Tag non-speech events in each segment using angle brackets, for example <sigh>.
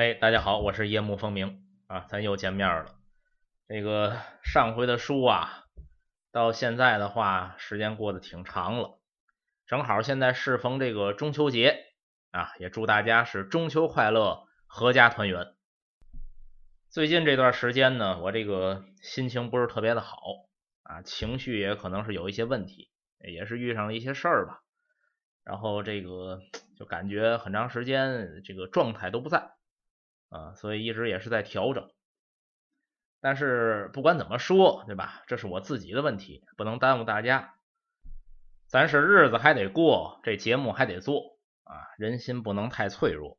哎，大家好，我是夜幕风鸣啊，咱又见面了。这个上回的书啊，到现在的话，时间过得挺长了。正好现在适逢这个中秋节啊，也祝大家是中秋快乐，阖家团圆。最近这段时间呢，我这个心情不是特别的好啊，情绪也可能是有一些问题，也是遇上了一些事儿吧。然后这个就感觉很长时间这个状态都不在啊，所以一直也是在调整。但是不管怎么说，对吧？这是我自己的问题，不能耽误大家。咱是日子还得过，这节目还得做啊，人心不能太脆弱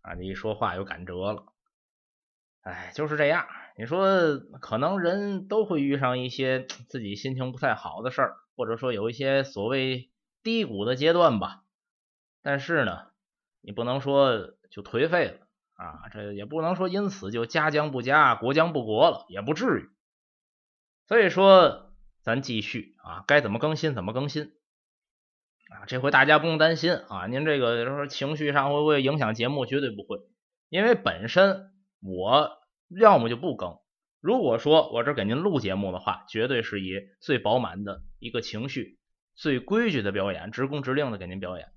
啊！你一说话有感折了。哎，就是这样。你说，可能人都会遇上一些自己心情不太好的事儿，或者说有一些所谓低谷的阶段吧。但是呢，你不能说就颓废了啊，这也不能说因此就家将不家，国将不国了，也不至于。所以说，咱继续啊，该怎么更新怎么更新啊。这回大家不用担心啊，您这个说情绪上会不会影响节目？绝对不会，因为本身。我要么就不更。如果说我这给您录节目的话，绝对是以最饱满的一个情绪、最规矩的表演、直工直令的给您表演。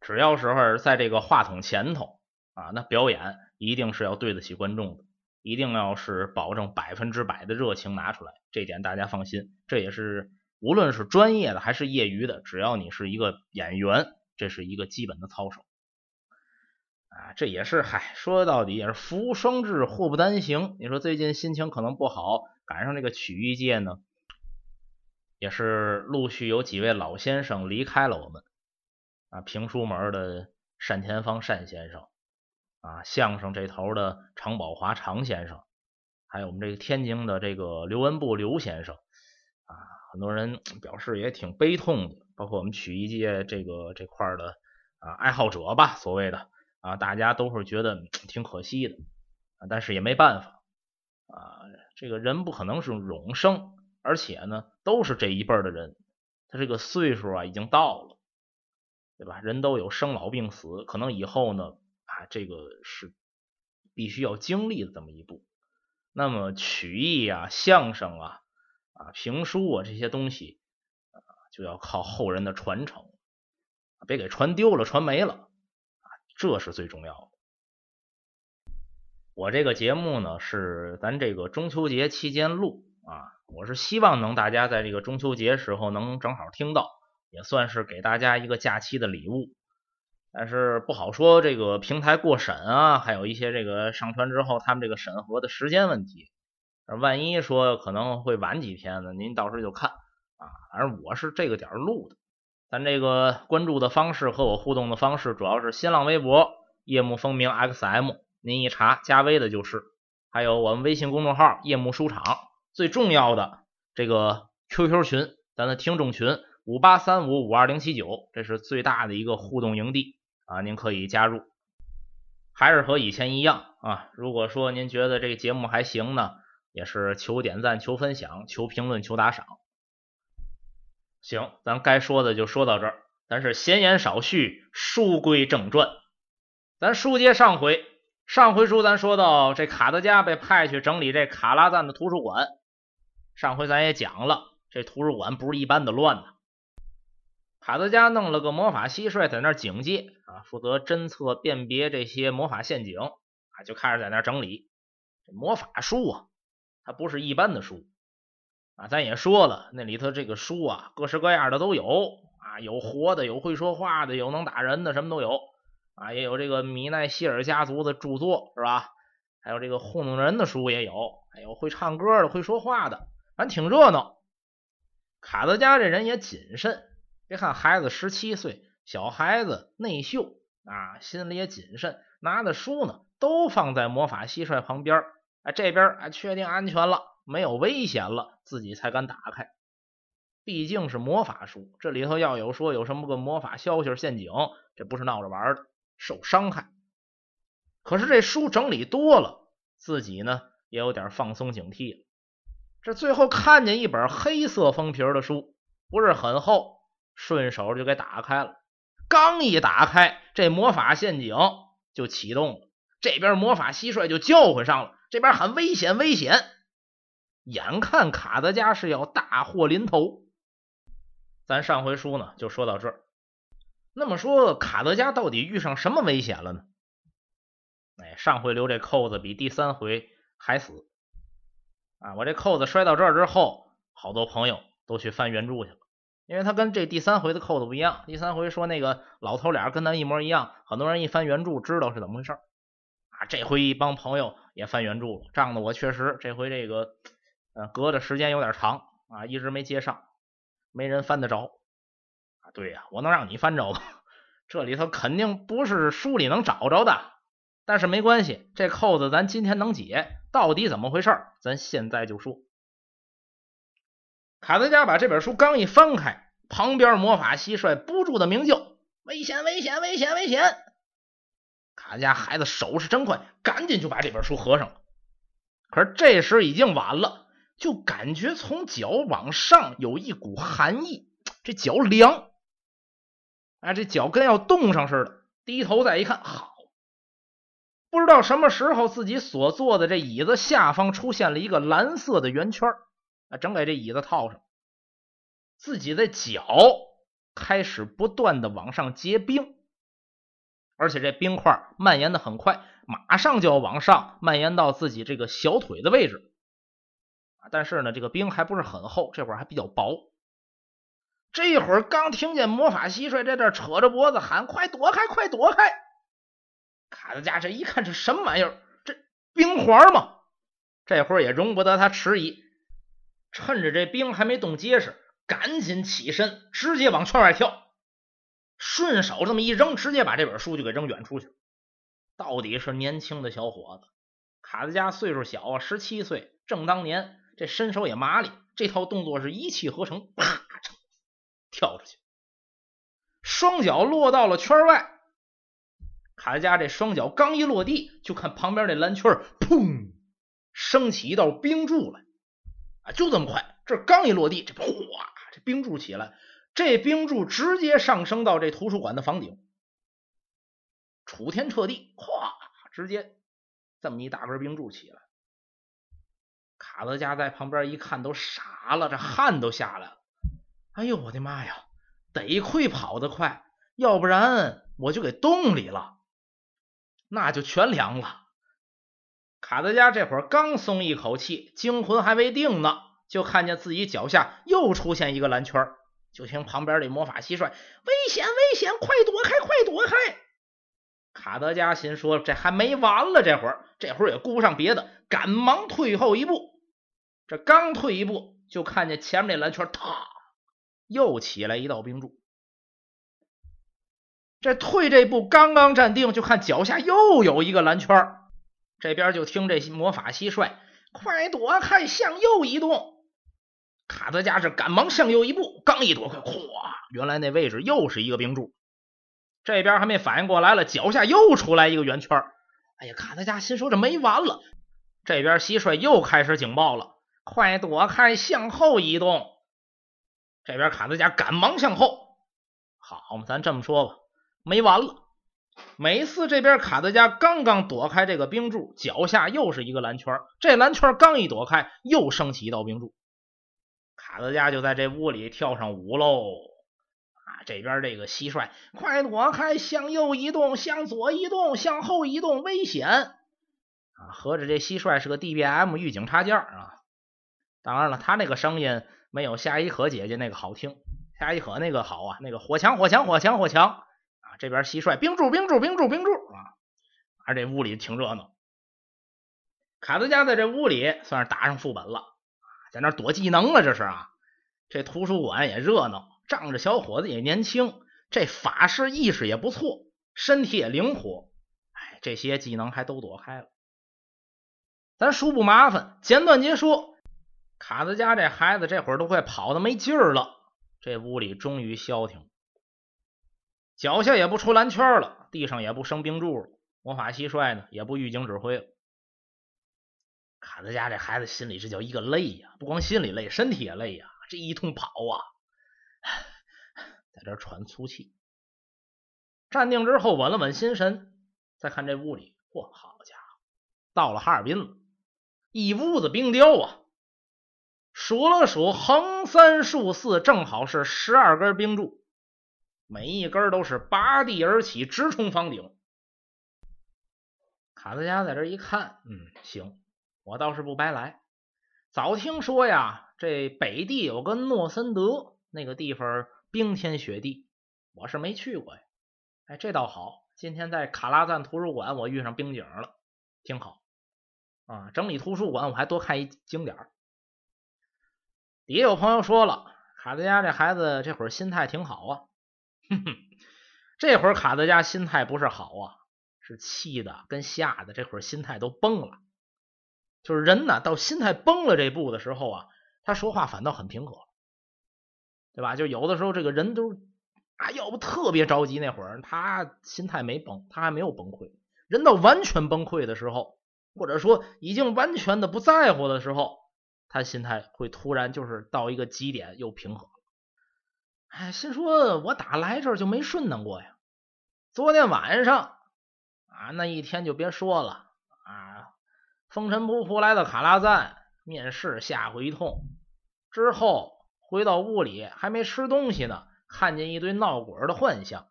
只要时候在这个话筒前头啊，那表演一定是要对得起观众的，一定要是保证百分之百的热情拿出来。这点大家放心，这也是无论是专业的还是业余的，只要你是一个演员，这是一个基本的操守。啊，这也是嗨，说到底也是福无双至，祸不单行。你说最近心情可能不好，赶上这个曲艺界呢，也是陆续有几位老先生离开了我们啊。评书门的单田芳单先生啊，相声这头的常宝华常先生，还有我们这个天津的这个刘文步刘先生啊，很多人表示也挺悲痛的，包括我们曲艺界这个这块的啊爱好者吧，所谓的。啊，大家都是觉得挺可惜的，啊但是也没办法啊。这个人不可能是永生，而且呢，都是这一辈的人，他这个岁数啊已经到了，对吧？人都有生老病死，可能以后呢啊，这个是必须要经历的这么一步。那么曲艺啊、相声啊、啊评书啊这些东西啊，就要靠后人的传承，别给传丢了、传没了。这是最重要的。我这个节目呢，是咱这个中秋节期间录啊，我是希望能大家在这个中秋节时候能正好听到，也算是给大家一个假期的礼物。但是不好说这个平台过审啊，还有一些这个上传之后他们这个审核的时间问题。万一说可能会晚几天呢，您到时候就看啊。反正我是这个点录的。咱这个关注的方式和我互动的方式，主要是新浪微博夜幕风鸣 XM，您一查加微的就是，还有我们微信公众号夜幕书场，最重要的这个 QQ 群，咱的听众群五八三五五二零七九，这是最大的一个互动营地啊，您可以加入。还是和以前一样啊，如果说您觉得这个节目还行呢，也是求点赞、求分享、求评论、求打赏。行，咱该说的就说到这儿。咱是闲言少叙，书归正传。咱书接上回，上回书咱说到这卡德加被派去整理这卡拉赞的图书馆。上回咱也讲了，这图书馆不是一般的乱呐。卡德加弄了个魔法蟋蟀在那警戒啊，负责侦测辨别这些魔法陷阱啊，就开始在那整理这魔法书啊，它不是一般的书。啊，咱也说了，那里头这个书啊，各式各样的都有啊，有活的，有会说话的，有能打人的，什么都有啊，也有这个米奈希尔家族的著作是吧？还有这个糊弄人的书也有，还有会唱歌的，会说话的，反正挺热闹。卡德加这人也谨慎，别看孩子十七岁，小孩子内秀啊，心里也谨慎，拿的书呢都放在魔法蟋蟀旁边，哎，这边哎确定安全了。没有危险了，自己才敢打开。毕竟是魔法书，这里头要有说有什么个魔法消息、陷阱，这不是闹着玩的，受伤害。可是这书整理多了，自己呢也有点放松警惕了。这最后看见一本黑色封皮的书，不是很厚，顺手就给打开了。刚一打开，这魔法陷阱就启动了，这边魔法蟋蟀就叫唤上了，这边喊危险危险，眼看卡德加是要大祸临头。咱上回书呢就说到这儿。那么说卡德加到底遇上什么危险了呢？哎，上回留这扣子比第三回还死啊！我这扣子摔到这儿之后，好多朋友都去翻原著去了，因为他跟这第三回的扣子不一样。第三回说那个老头俩跟咱一模一样，很多人一翻原著知道是怎么回事啊。这回一帮朋友也翻原著了，仗的我确实这回这个呃隔的时间有点长啊，一直没接上，没人翻得着啊。对呀，我能让你翻着吗？<laughs> 这里头肯定不是书里能找着的。但是没关系，这扣子咱今天能解，到底怎么回事？咱现在就说。卡德加把这本书刚一翻开，旁边魔法蟋蟀不住的鸣叫：“危险！危险！危险！危险！”卡德加孩子手是真快，赶紧就把这本书合上了。可是这时已经晚了，就感觉从脚往上有一股寒意，这脚凉，哎，这脚跟要冻上似的。低头再一看，好。不知道什么时候，自己所坐的这椅子下方出现了一个蓝色的圆圈啊，正给这椅子套上。自己的脚开始不断的往上结冰，而且这冰块蔓延的很快，马上就要往上蔓延到自己这个小腿的位置但是呢，这个冰还不是很厚，这会儿还比较薄。这会儿刚听见魔法蟋蟀在这扯着脖子喊：“快躲开，快躲开！”卡德加这一看，这什么玩意儿？这冰环吗？这会儿也容不得他迟疑，趁着这冰还没冻结实，赶紧起身，直接往圈外跳，顺手这么一扔，直接把这本书就给扔远出去。到底是年轻的小伙子，卡德加岁数小啊，十七岁，正当年，这身手也麻利，这套动作是一气呵成，啪，跳出去，双脚落到了圈外。卡德加这双脚刚一落地，就看旁边那蓝圈砰，升起一道冰柱来就这么快，这刚一落地，这哗，这冰柱起来，这冰柱直接上升到这图书馆的房顶，楚天彻地，哗，直接这么一大根冰柱起来。卡德加在旁边一看，都傻了，这汗都下来了。哎呦，我的妈呀！得亏跑得快，要不然我就给冻里了。那就全凉了。卡德加这会儿刚松一口气，惊魂还未定呢，就看见自己脚下又出现一个蓝圈就听旁边这魔法蟋蟀：“危险，危险，快躲开，快躲开！”卡德加心说：“这还没完了，这会儿，这会儿也顾不上别的，赶忙退后一步。这刚退一步，就看见前面那蓝圈，啪，又起来一道冰柱。”这退这步刚刚站定，就看脚下又有一个蓝圈这边就听这魔法蟋蟀：“快躲开，向右移动。”卡德加是赶忙向右一步，刚一躲开，哗！原来那位置又是一个冰柱。这边还没反应过来了，脚下又出来一个圆圈哎呀，卡德加心说这没完了。这边蟋蟀又开始警报了：“快躲开，向后移动。”这边卡德加赶忙向后。好嘛，咱这么说吧。没完了！每次这边卡德加刚刚躲开这个冰柱，脚下又是一个蓝圈。这蓝圈刚一躲开，又升起一道冰柱。卡德加就在这屋里跳上舞喽！啊，这边这个蟋蟀，快躲开！向右移动，向左移动，向后移动，危险！啊，合着这蟋蟀是个 DBM 预警插件啊！当然了，他那个声音没有夏伊可姐姐那个好听，夏伊可那个好啊，那个火墙，火墙，火墙，火墙。这边蟋蟀冰柱冰柱冰柱冰柱啊，而这屋里挺热闹。卡德加在这屋里算是打上副本了，在那躲技能了。这是啊，这图书馆也热闹，仗着小伙子也年轻，这法师意识也不错，身体也灵活。哎，这些技能还都躲开了。咱书不麻烦，简短截说。卡德加这孩子这会儿都快跑的没劲儿了，这屋里终于消停。脚下也不出蓝圈了，地上也不生冰柱了，魔法蟋蟀呢也不预警指挥了。卡德加这孩子心里这叫一个累呀，不光心里累，身体也累呀。这一通跑啊，在这喘粗气。站定之后，稳了稳心神，再看这屋里嚯，好家伙，到了哈尔滨了，一屋子冰雕啊！数了数，横三竖四，正好是十二根冰柱，每一根都是拔地而起，直冲房顶。卡德加在这一看，嗯，行，我倒是不白来。早听说呀，这北地有个诺森德，那个地方冰天雪地，我是没去过呀。哎，这倒好，今天在卡拉赞图书馆，我遇上冰景了，挺好啊。整理图书馆，我还多看一景点。底下有朋友说了，卡德加这孩子这会儿心态挺好啊。哼哼，这会儿卡德加心态不是好啊，是气的跟吓的，这会儿心态都崩了。就是人呢，到心态崩了这步的时候啊，他说话反倒很平和，对吧？就有的时候这个人都啊，要不特别着急那会儿，他心态没崩，他还没有崩溃。人到完全崩溃的时候，或者说已经完全的不在乎的时候，他心态会突然就是到一个极点又平和。哎，心说我打来这儿就没顺当过呀。昨天晚上啊，那一天就别说了啊。风尘仆仆来到卡拉赞面试，吓唬一通之后，回到屋里还没吃东西呢，看见一堆闹鬼的幻象。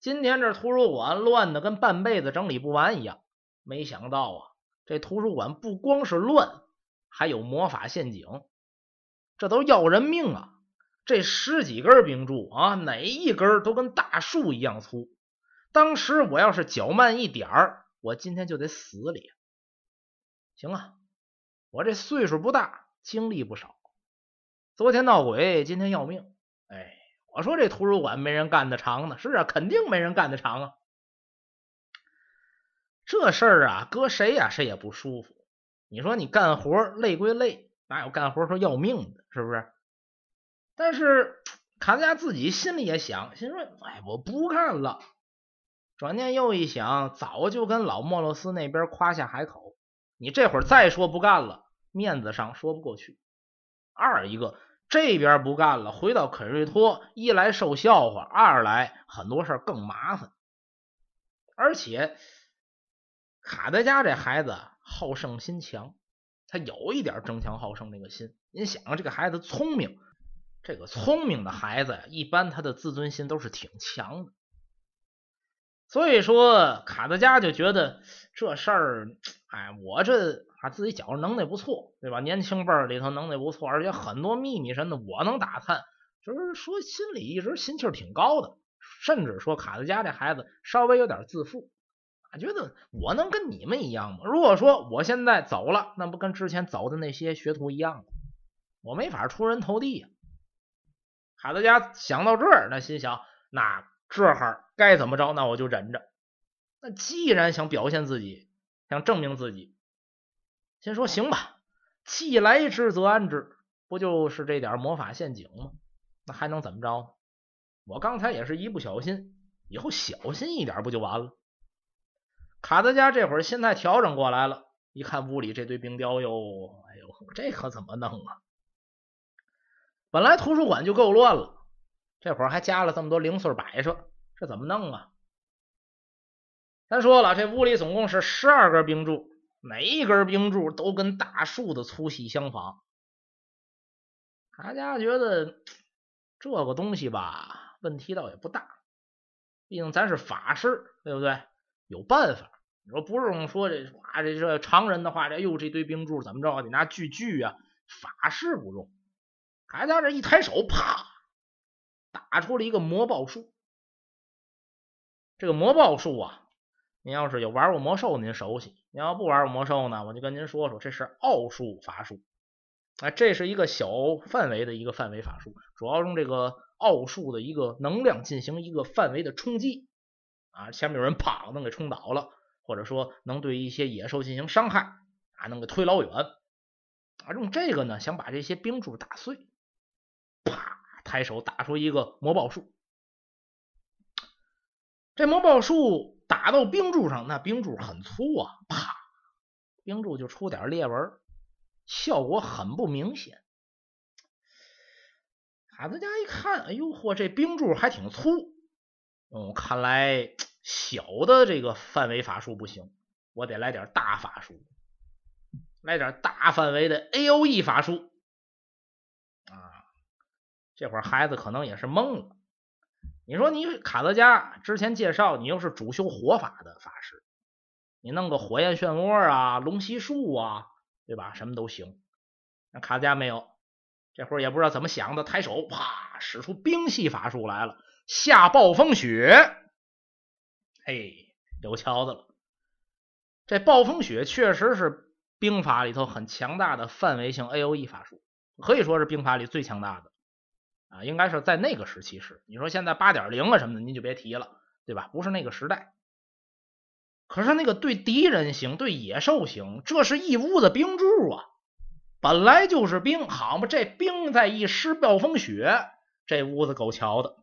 今天这图书馆乱的跟半辈子整理不完一样。没想到啊，这图书馆不光是乱，还有魔法陷阱，这都要人命啊！这十几根冰柱啊，哪一根都跟大树一样粗。当时我要是脚慢一点儿，我今天就得死里。行啊，我这岁数不大，经历不少。昨天闹鬼，今天要命。哎，我说这图书馆没人干得长呢。是啊，肯定没人干得长啊。这事儿啊，搁谁呀，谁也不舒服。你说你干活累归累，哪有干活说要命的？是不是？但是卡德加自己心里也想，心说：哎，我不干了。转念又一想，早就跟老莫洛斯那边夸下海口。你这会儿再说不干了，面子上说不过去。二一个这边不干了，回到肯瑞托，一来受笑话，二来很多事更麻烦。而且卡德加这孩子好胜心强，他有一点争强好胜那个心。您想，这个孩子聪明，这个聪明的孩子，一般他的自尊心都是挺强的。所以说，卡德加就觉得这事儿。哎，我这啊自己觉着能耐不错，对吧？年轻辈儿里头能耐不错，而且很多秘密什么的我能打探，就是说心里一直心气儿挺高的。甚至说卡德加这孩子稍微有点自负，啊，觉得我能跟你们一样吗？如果说我现在走了，那不跟之前走的那些学徒一样吗？我没法出人头地呀。卡德加想到这儿，那心想，那这哈该怎么着？那我就忍着。那既然想表现自己。想证明自己，先说行吧，既来之则安之，不就是这点魔法陷阱吗？那还能怎么着？我刚才也是一不小心，以后小心一点不就完了？卡德加这会儿心态调整过来了，一看屋里这堆冰雕哟，哎呦，这可怎么弄啊？本来图书馆就够乱了，这会儿还加了这么多零碎摆设，这怎么弄啊？咱说了，这屋里总共是十二根冰柱，每一根冰柱都跟大树的粗细相仿。大家觉得 <tsk> 这个东西吧，问题倒也不大，毕竟咱是法师，对不对？有办法。你说不用说这哇，这这常人的话，这哟这堆冰柱怎么着？得拿锯锯啊。法师不用，大家这一抬手，啪，打出了一个魔爆术。这个魔爆术啊。您要是有玩过魔兽，您熟悉；您要不玩过魔兽呢，我就跟您说说，这是奥术法术。哎，这是一个小范围的一个范围法术，主要用这个奥术的一个能量进行一个范围的冲击。啊，前面有人啪能给冲倒了，或者说能对一些野兽进行伤害，啊，能给推老远。啊，用这个呢，想把这些冰柱打碎。啪，抬手打出一个魔爆术。这魔爆术。打到冰柱上，那冰柱很粗啊，啪，冰柱就出点裂纹，效果很不明显。卡德加一看，哎呦嚯，这冰柱还挺粗，嗯，看来小的这个范围法术不行，我得来点大法术，来点大范围的 A O E 法术！这会儿孩子可能也是懵了。你说你卡德加之前介绍你又是主修火法的法师，你弄个火焰漩涡啊、龙息术啊，对吧？什么都行。那卡德加没有，这会儿也不知道怎么想的，抬手啪使出冰系法术来了，下暴风雪。嘿，有瞧的了。这暴风雪确实是兵法里头很强大的范围性 A O E 法术，可以说是兵法里最强大的啊，应该是在那个时期是。你说现在八点零啊什么的，您就别提了，对吧？不是那个时代。可是那个对敌人行，对野兽行，这是一屋子冰柱啊，本来就是冰，好嘛，这冰再一失暴风雪，这屋子够瞧的。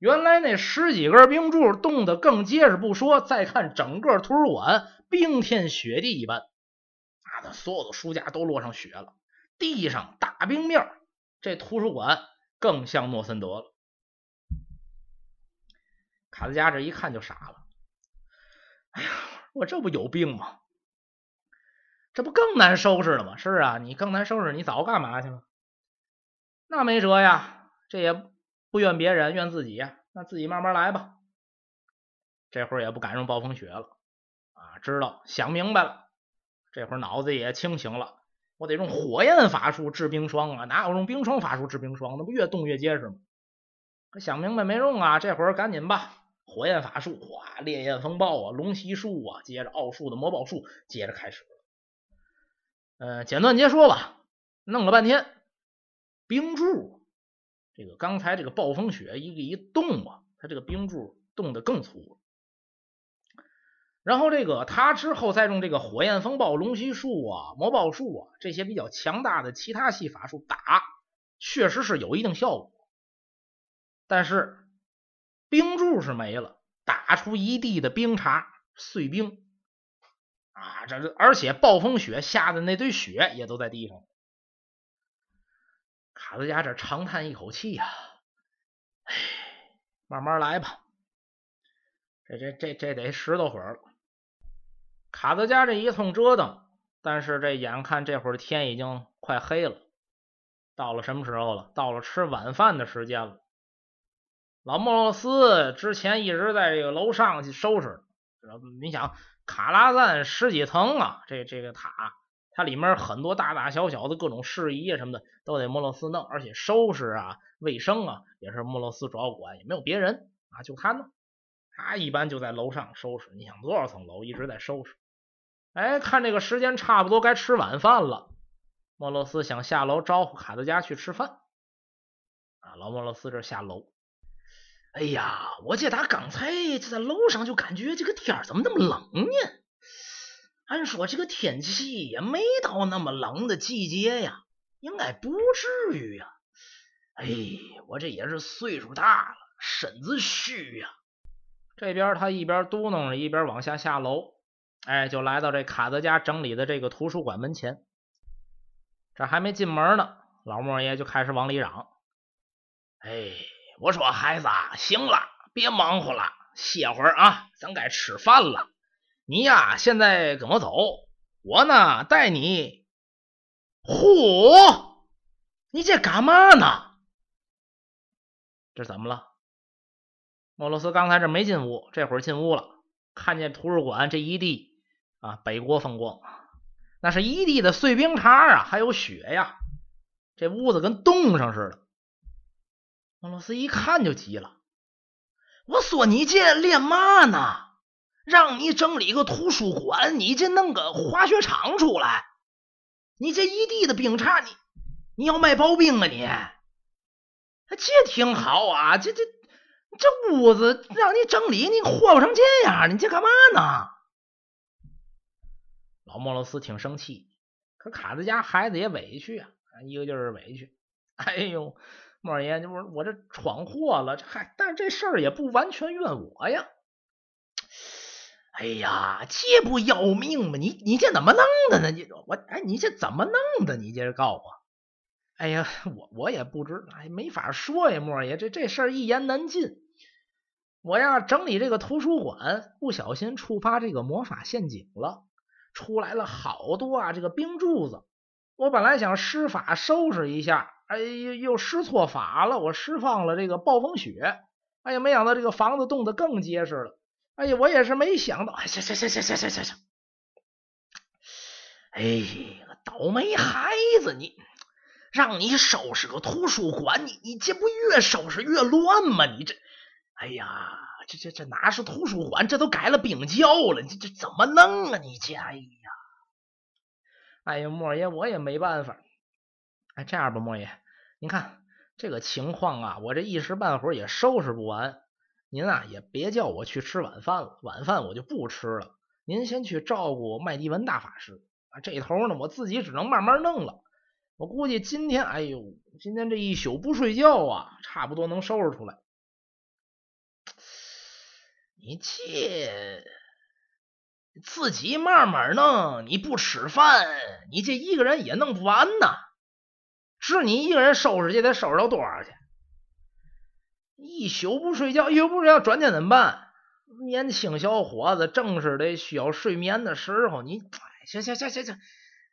原来那十几根冰柱冻得更结实不说，再看整个图书馆冰天雪地一般，啊，那所有的书架都落上雪了，地上大冰面这图书馆更像诺森德了。卡德加这一看就傻了，哎呀，我这不有病吗？这不更难收拾了吗？是啊，你更难收拾，你早干嘛去了？那没辙呀，这也。不怨别人，怨自己呀。那自己慢慢来吧。这会儿也不敢用暴风雪了啊，知道想明白了。这会儿脑子也清醒了，我得用火焰法术治冰霜啊！哪有用冰霜法术治冰霜？那不越冻越结实吗？可想明白没用啊！这会儿赶紧吧，火焰法术，哗，烈焰风暴啊，龙息术啊，接着奥术的魔宝术，接着开始。嗯，简短截说吧，弄了半天，冰柱。这个刚才这个暴风雪一个一冻啊，它这个冰柱冻得更粗了。然后这个他之后再用这个火焰风暴、龙息术啊、魔爆术啊这些比较强大的其他系法术打，确实是有一定效果。但是冰柱是没了，打出一地的冰碴碎冰啊！这这而且暴风雪下的那堆雪也都在地上。卡德加这长叹一口气呀，哎，慢慢来吧，这这这这得十多会儿了。卡德加这一通折腾，但是这眼看这会儿天已经快黑了，到了什么时候了？到了吃晚饭的时间了。老莫洛斯之前一直在这个楼上去收拾，你想卡拉赞十几层啊，这这个塔。它里面很多大大小小的各种事宜啊什么的都得莫洛斯弄，而且收拾啊、卫生啊也是莫洛斯主要管，也没有别人啊，就他弄。他一般就在楼上收拾。你想多少层楼一直在收拾？哎，看这个时间差不多该吃晚饭了，莫洛斯想下楼招呼卡德加去吃饭。啊，老莫洛斯这下楼，哎呀，我这打刚才就在楼上就感觉这个天怎么那么冷呢？按说这个天气也没到那么冷的季节呀，应该不至于呀。哎，我这也是岁数大了，身子虚呀。这边他一边嘟囔着，一边往下下楼。哎，就来到这卡德加整理的这个图书馆门前。这还没进门呢，老莫爷就开始往里嚷：“哎，我说孩子，行了，别忙活了，歇会儿啊，咱该吃饭了。”你呀，现在跟我走，我呢带你。嚯，你这干嘛呢？这怎么了？莫洛斯刚才这没进屋，这会儿进屋了，看见图书馆这一地啊，北国风光，那是一地的碎冰碴啊，还有雪呀，这屋子跟冻上似的。莫洛斯一看就急了，我说你这练嘛呢？让你整理个图书馆，你这弄个滑雪场出来，你这一地的冰碴，你你要卖刨冰啊你？这挺好啊，这这这屋子让你整理，你霍不成这样，你这干嘛呢？老莫罗斯挺生气，可卡子家孩子也委屈啊，一个劲儿委屈。<laughs> 哎呦，莫爷，我我这闯祸了，这嗨，但是这事儿也不完全怨我呀。<tsk> 哎呀，这不要命吗？你你这怎么弄的呢？你我哎，你这怎么弄的？你这告我？哎呀，我我也不知，哎，没法说呀，莫爷，这这事儿一言难尽。我呀整理这个图书馆，不小心触发这个魔法陷阱了，出来了好多啊这个冰柱子。我本来想施法收拾一下，哎又又施错法了，我释放了这个暴风雪，哎呀没想到这个房子冻得更结实了。哎呀我也是没想到，行行行行行行行行，哎呀倒霉孩子你。让你收拾个图书馆，你你这不越收拾越乱吗？你这，哎呀，这这这哪是图书馆？这都改了冰窖了！你这怎么弄啊？你这，哎呀，哎呀，莫爷，我也没办法。哎，这样吧，莫爷，您看这个情况啊，我这一时半会儿也收拾不完。您啊，也别叫我去吃晚饭了，晚饭我就不吃了。您先去照顾麦迪文大法师啊，这头呢，我自己只能慢慢弄了。我估计今天，哎呦，今天这一宿不睡觉啊，差不多能收拾出来。你这自己慢慢弄，你不吃饭，你这一个人也弄不完呐。是你一个人收拾去，得收拾到多少去？一宿不睡觉，一宿不睡觉，转天怎么办？年轻小伙子正是得需要睡眠的时候，你，行行行行行，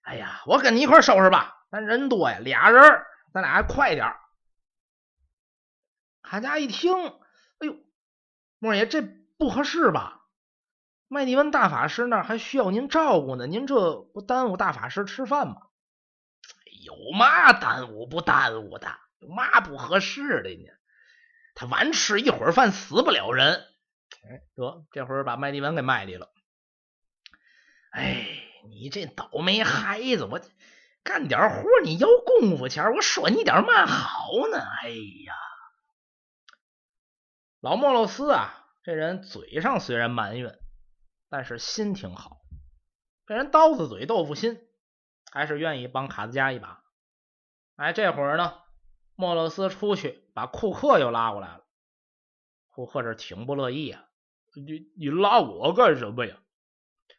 哎呀，我跟你一块收拾吧。咱人多呀，俩人，咱俩还快点。卡家一听，哎呦，莫爷这不合适吧？麦迪文大法师那还需要您照顾呢，您这不耽误大法师吃饭吗？有嘛耽误不耽误的？有嘛不合适的呢？他晚吃一会儿饭死不了人。哎，得这会儿把麦迪文给卖里了。哎，你这倒霉孩子，我。干点活你要功夫钱，我说你点嘛好呢？哎呀，老莫洛斯啊，这人嘴上虽然埋怨，但是心挺好。这人刀子嘴豆腐心，还是愿意帮卡兹加一把。哎，这会儿呢，莫洛斯出去把库克又拉过来了。库克这挺不乐意啊，你你拉我干什么呀？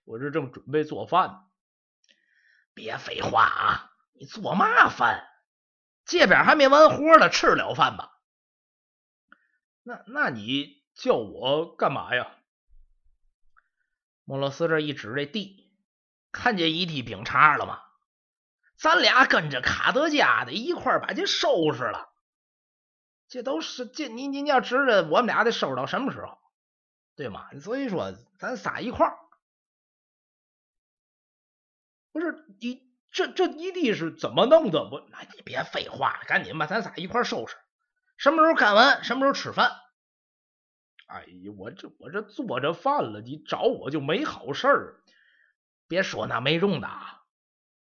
我这正准备做饭呢。别废话啊！你做嘛饭？这边还没完活呢，吃了饭吧？那那你叫我干嘛呀？莫洛斯这一指这地，看见一地饼碴了吗？咱俩跟着卡德加的一块把这收拾了。这都是这你你要指着我们俩得收拾到什么时候？对吗？所以说咱仨一块儿。不是你这这一地是怎么弄的？我那你别废话了，赶紧吧，咱仨一块收拾。什么时候干完，什么时候吃饭。哎呀，我这我这做着饭了，你找我就没好事儿。别说那没用的，啊，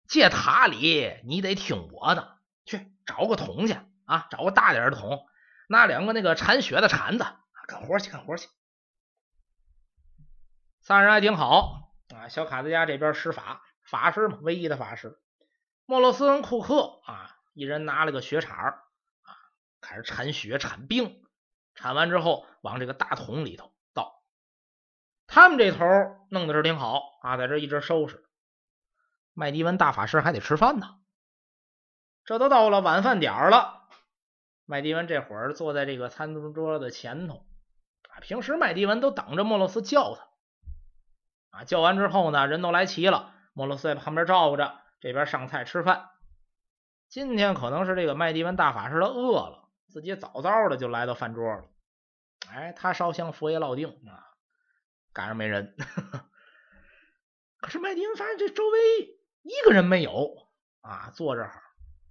这塔里你得听我的，去找个桶去啊，找个大点的桶，拿两个那个铲雪的铲子，干活去干活去。仨人还挺好啊，小卡子家这边施法。法师嘛，唯一的法师。莫洛斯跟库克啊，一人拿了个雪铲啊，开始铲雪、铲冰。铲完之后，往这个大桶里头倒。他们这头弄的是挺好啊，在这一直收拾。麦迪文大法师还得吃饭呢。这都到了晚饭点了，麦迪文这会儿坐在这个餐桌的前头啊。平时麦迪文都等着莫洛斯叫他啊，叫完之后呢，人都来齐了。莫洛斯在旁边照顾着，这边上菜吃饭。今天可能是这个麦迪文大法师他饿了，自己早早的就来到饭桌了。哎，他烧香佛爷烙定啊，赶上没人。<laughs> 可是麦迪文发现这周围一个人没有啊，坐这儿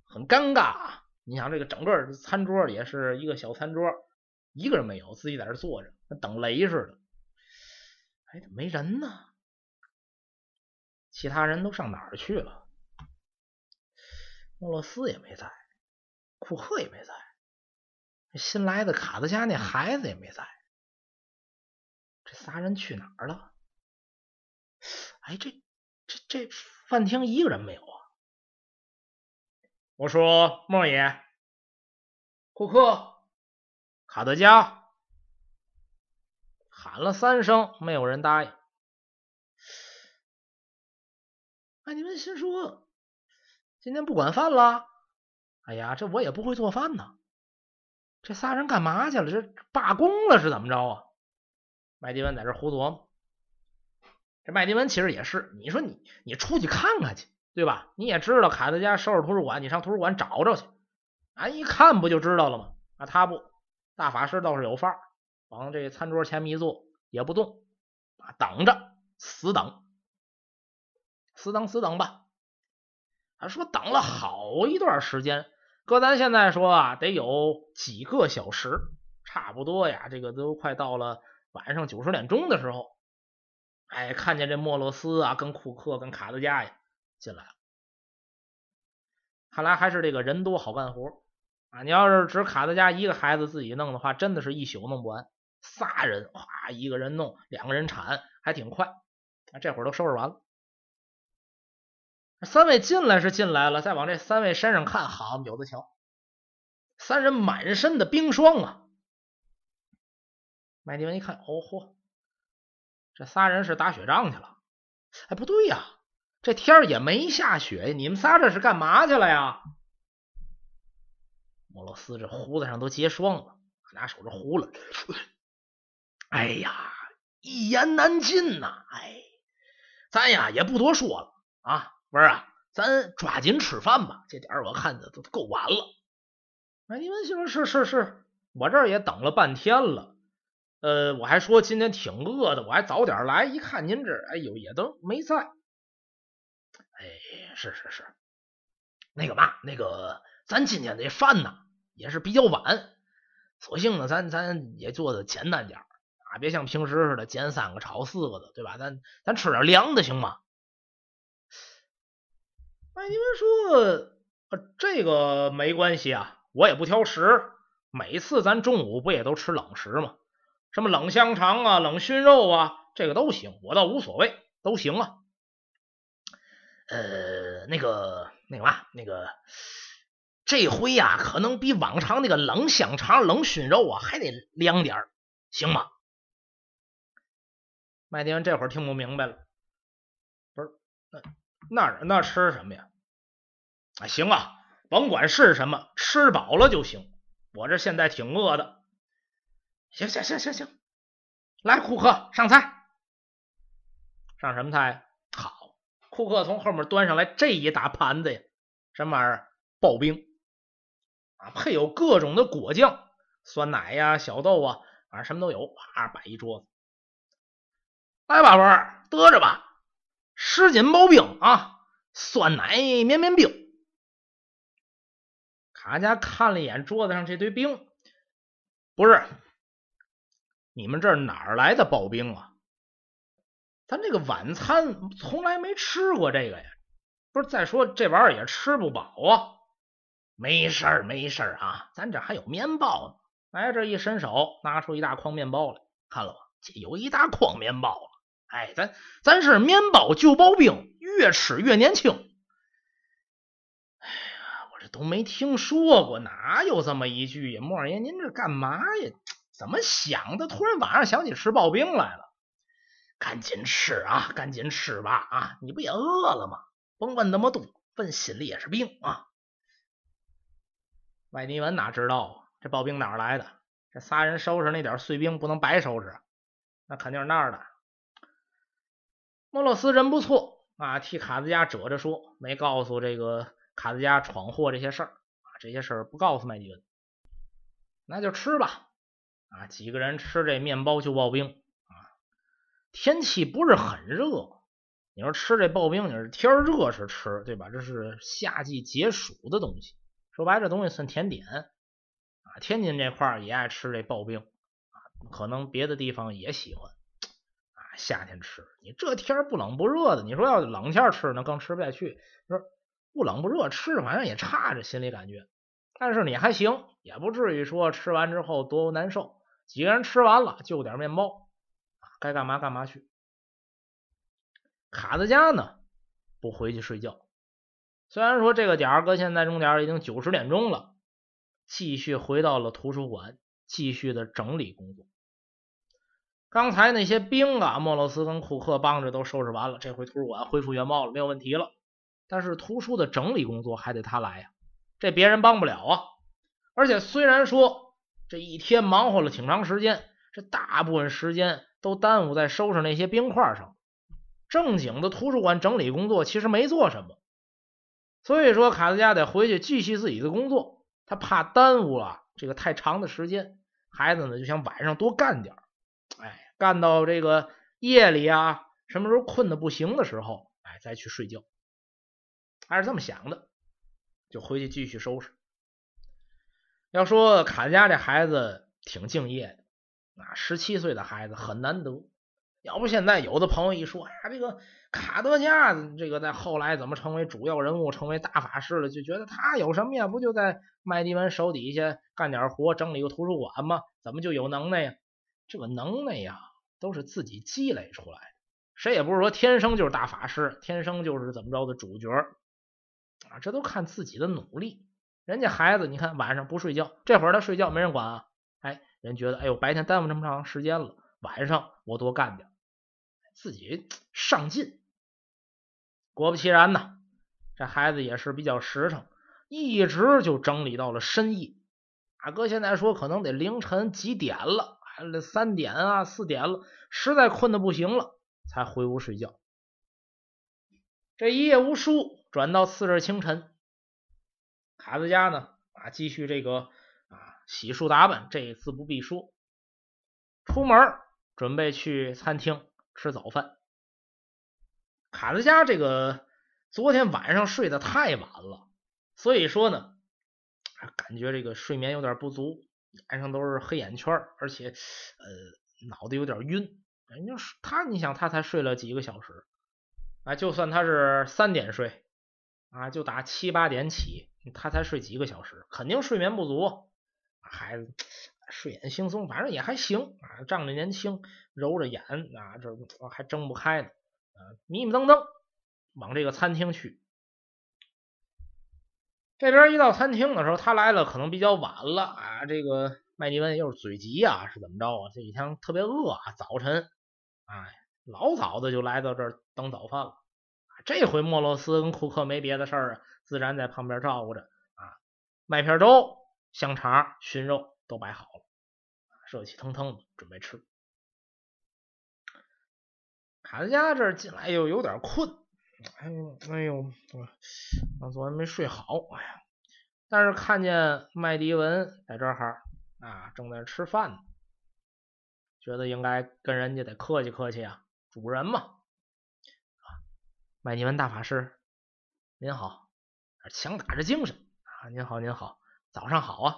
很尴尬。你想这个整个餐桌也是一个小餐桌，一个人没有，自己在这坐着，跟等雷似的。哎，怎么没人呢？其他人都上哪儿去了？莫洛斯也没在，库克也没在，新来的卡德加那孩子也没在，这仨人去哪儿了？哎，这这这饭厅一个人没有啊！我说莫爷，库克，卡德加，喊了三声，没有人答应。哎，你们心说，今天不管饭了？哎呀，这我也不会做饭呢。这仨人干嘛去了？这罢工了是怎么着啊？麦迪文在这胡琢磨。这麦迪文其实也是，你说你你出去看看去，对吧？你也知道卡德加收拾图书馆，你上图书馆找找去，啊，一看不就知道了吗？啊，他不，大法师倒是有范儿，往这餐桌前面一坐，也不动，啊，等着，死等，死等死等吧。他说等了好一段时间，搁咱现在说啊，得有几个小时，差不多呀，这个都快到了晚上九十点钟的时候。哎，看见这莫洛斯啊，跟库克、跟卡德加呀进来了，看来还是这个人多好干活啊！你要是只卡德加一个孩子自己弄的话，真的是一宿弄不完。仨人哗，一个人弄，两个人铲，还挺快。这会儿都收拾完了，三位进来是进来了，再往这三位身上看，好有的瞧，三人满身的冰霜啊！麦迪文一看，哦嚯！这仨人是打雪仗去了，哎，不对呀，这天也没下雪呀，你们仨这是干嘛去了呀？莫洛斯这胡子上都结霜了，拿手这胡了，哎呀，一言难尽呐！哎，咱呀也不多说了啊，文儿啊，咱抓紧吃饭吧，这点我看着都够晚了。哎，你们说是是是，我这儿也等了半天了。呃，我还说今天挺饿的，我还早点来。一看您这，哎呦，也都没在。哎，是是是，那个嘛，那个咱今天这饭呢也是比较晚，索性呢，咱咱也做的简单点啊，别像平时似的煎三个炒四个的，对吧？咱咱吃点凉的行吗？哎，你们说这个没关系啊，我也不挑食，每次咱中午不也都吃冷食吗？什么冷香肠啊，冷熏肉啊，这个都行，我倒无所谓，都行啊。呃，那个那个嘛，那个这回呀，可能比往常那个冷香肠、冷熏肉啊还得凉点行吗？麦迪文这会儿听不明白了，不是那那那吃什么呀？啊，行啊，甭管是什么，吃饱了就行。我这现在挺饿的。行行行行行，来，库克上菜，上什么菜？好，库克从后面端上来这一大盘子呀，什么玩意儿？刨冰啊，配有各种的果酱，酸奶呀、小豆啊，反正什么都有，啪摆一桌子。来吧，文儿，得着吧，十斤刨冰啊，酸奶绵绵冰。卡家看了一眼桌子上这堆冰，不是。你们这哪儿来的刨冰啊？咱这个晚餐从来没吃过这个呀。不是，再说这玩意儿也吃不饱啊。没事儿，没事儿啊，咱这还有面包呢。哎，这一伸手拿出一大筐面包来，看了吧？这有一大筐面包。哎，咱咱是面包就刨冰，越吃越年轻。哎呀，我这都没听说过，哪有这么一句呀？莫二爷，您这干嘛呀？怎么想的？突然晚上想起吃刨冰来了，赶紧吃啊，赶紧吃吧啊！你不也饿了吗？甭问那么多，问心里也是病啊。外尼文哪知道啊这刨冰哪儿来的？这仨人收拾那点碎冰不能白收拾，那肯定是那儿的。莫洛斯人不错啊，替卡兹加遮着说，没告诉这个卡兹加闯祸这些事儿啊，这些事儿不告诉麦迪文，那就吃吧。啊，几个人吃这面包就刨冰啊！天气不是很热，你说吃这刨冰，你是天热时吃，对吧？这是夏季解暑的东西，说白这东西算甜点啊。天津这块也爱吃这刨冰啊，可能别的地方也喜欢。夏天吃，你这天不冷不热的，你说要冷天吃那更吃不下去。说不冷不热吃，反正也差着心里感觉，但是你还行，也不至于说吃完之后多难受。几个人吃完了，就点面包，该干嘛干嘛去。卡子家呢，不回去睡觉。虽然说这个点儿搁现在钟点已经九十点钟了，继续回到了图书馆，继续的整理工作。刚才那些兵啊，莫洛斯跟库克帮着都收拾完了，这回图书馆恢复原貌了，没有问题了。但是图书的整理工作还得他来呀，这别人帮不了啊。而且虽然说。这一天忙活了挺长时间，这大部分时间都耽误在收拾那些冰块上。正经的图书馆整理工作其实没做什么，所以说卡斯加得回去继续自己的工作。他怕耽误了这个太长的时间，孩子呢就想晚上多干点哎，干到这个夜里啊，什么时候困的不行的时候，哎，再去睡觉。还是这么想的，就回去继续收拾。要说卡斯加这孩子挺敬业的，啊，十七岁的孩子很难得。要不现在有的朋友一说啊，这个卡德加这个在后来怎么成为主要人物，成为大法师了，就觉得他有什么呀？不就在麦迪文手底下干点活，整理个图书馆吗？怎么就有能耐呀？这个能耐呀，都是自己积累出来的。谁也不是说天生就是大法师，天生就是怎么着的主角啊，这都看自己的努力。人家孩子，你看晚上不睡觉，这会儿他睡觉没人管啊。哎，人觉得哎呦，白天耽误这么长时间了，晚上我多干点。自己 <tsk> 上进，果不其然呢，这孩子也是比较实诚，一直就整理到了深夜。大哥现在说可能得凌晨几点了，三点啊四点了，实在困的不行了，才回屋睡觉。这一夜无书，转到次日清晨，卡子家呢啊继续这个啊洗漱打扮，这一次不必说，出门准备去餐厅。吃早饭，卡子家这个昨天晚上睡得太晚了，所以说呢，感觉这个睡眠有点不足，眼上都是黑眼圈，而且呃脑袋有点晕。人家他，你想他才睡了几个小时啊？就算他是三点睡啊，就打七八点起，他才睡几个小时，肯定睡眠不足。孩子。睡眼惺忪，反正也还行啊，仗着年轻，揉着眼啊，这还睁不开呢，啊，迷迷瞪瞪往这个餐厅去。这边一到餐厅的时候，他来了可能比较晚了啊。这个麦迪文又是嘴急啊，是怎么着啊？这几天特别饿啊，早晨哎，老早的就来到这儿等早饭了。这回莫洛斯跟库克没别的事儿啊，自然在旁边照顾着啊。麦片粥、香肠、熏肉都摆好了。热气腾腾的，准备吃。卡德加这进来又有点困，哎呦哎呦，我昨晚没睡好，哎呀！但是看见麦迪文在这儿啊，正在吃饭呢，觉得应该跟人家得客气客气啊，主人嘛。麦迪文大法师，您好，强打着精神啊！您好您好，早上好啊！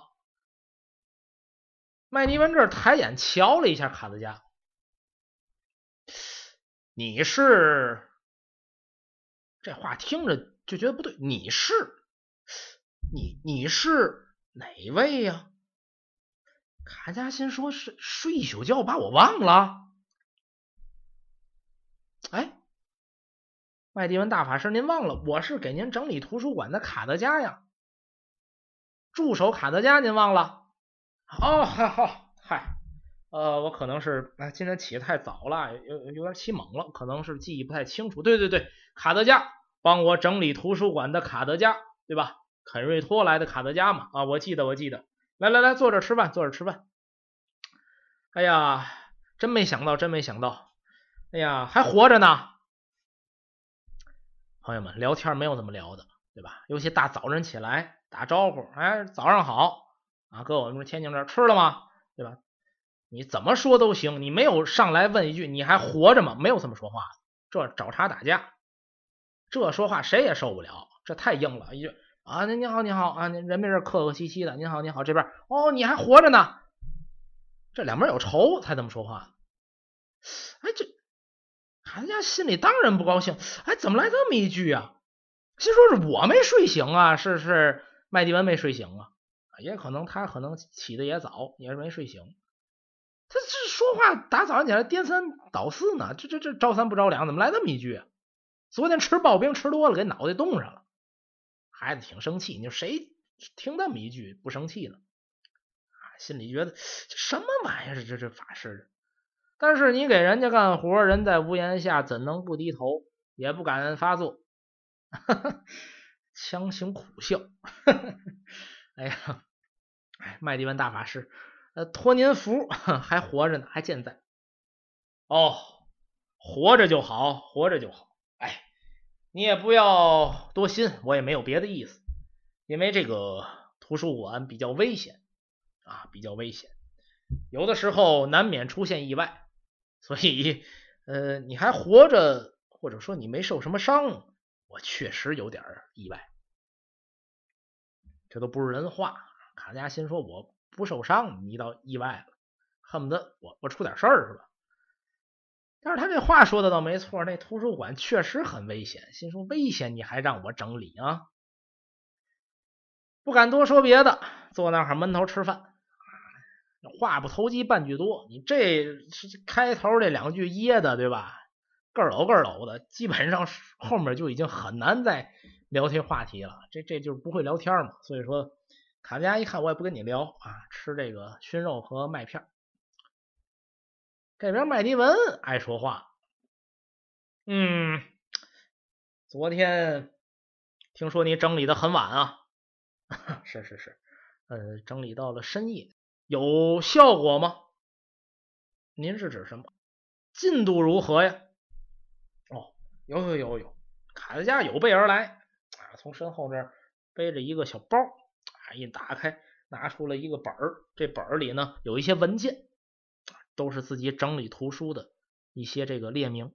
麦迪文这抬眼瞧了一下卡德加，<sniffs> 你是这话听着就觉得不对，你是你你是哪位呀？卡加心说是睡一宿觉把我忘了。哎，麦迪文大法师，您忘了我是给您整理图书馆的卡德加呀，助手卡德加，您忘了？哦，好，好，呃，我可能是哎，今天起的太早了，有有点起猛了，可能是记忆不太清楚。对对对，卡德加帮我整理图书馆的卡德加，对吧？肯瑞托来的卡德加嘛，啊，我记得，我记得。来来来，坐这吃饭，坐这吃饭。哎呀，真没想到，真没想到，哎呀，还活着呢。朋友们，聊天没有这么聊的，对吧？尤其大早晨起来打招呼，哎，早上好。啊，搁我们天津这吃了吗？对吧？你怎么说都行，你没有上来问一句你还活着吗？没有这么说话，这找茬打架，这说话谁也受不了，这太硬了。一句啊，您您好，你好啊，人民这客客气气的，您好您好，这边哦，你还活着呢，这两边有仇才这么说话。哎，这韩家心里当然不高兴，哎，怎么来这么一句啊？心说是我没睡醒啊，是是麦迪文没睡醒啊。也可能他可能起的也早，也是没睡醒。他这说话打早上起来颠三倒四呢，这这这着三不着两，怎么来这么一句？昨天吃刨冰吃多了，给脑袋冻上了。孩子挺生气，你说谁听这么一句不生气呢？啊心里觉得这什么玩意儿？这这法师。但是你给人家干活，人在屋檐下，怎能不低头？也不敢发作，哈 <laughs> 哈强行苦笑。哈 <laughs> 哈哎呀！哎，麦迪文大法师，呃，托您福，<laughs> 还活着呢，还健在。哦，活着就好，活着就好。哎，你也不要多心，我也没有别的意思。因为这个图书馆比较危险啊，比较危险，有的时候难免出现意外，所以呃，你还活着，或者说你没受什么伤，我确实有点意外。这都不是人话。卡加心说：“我不受伤，你倒意外了，恨不得我我出点事儿是吧？”但是他这话说的倒没错，那图书馆确实很危险。心说：“危险你还让我整理啊？”不敢多说别的，坐那儿闷头吃饭。话不投机半句多，你这开头这两句噎的，对吧？个搂个搂的，基本上后面就已经很难再聊这话题了。这这就是不会聊天嘛。所以说，卡家一看我也不跟你聊啊，吃这个熏肉和麦片。这边麦迪文爱说话，嗯，昨天听说你整理的很晚啊。<laughs> 是是是，呃，整理到了深夜，有效果吗？您是指什么？进度如何呀？哦，有有有有，卡在家有备而来啊，从身后这背着一个小包，一打开，拿出了一个本儿，这本儿里呢有一些文件，都是自己整理图书的一些这个列明。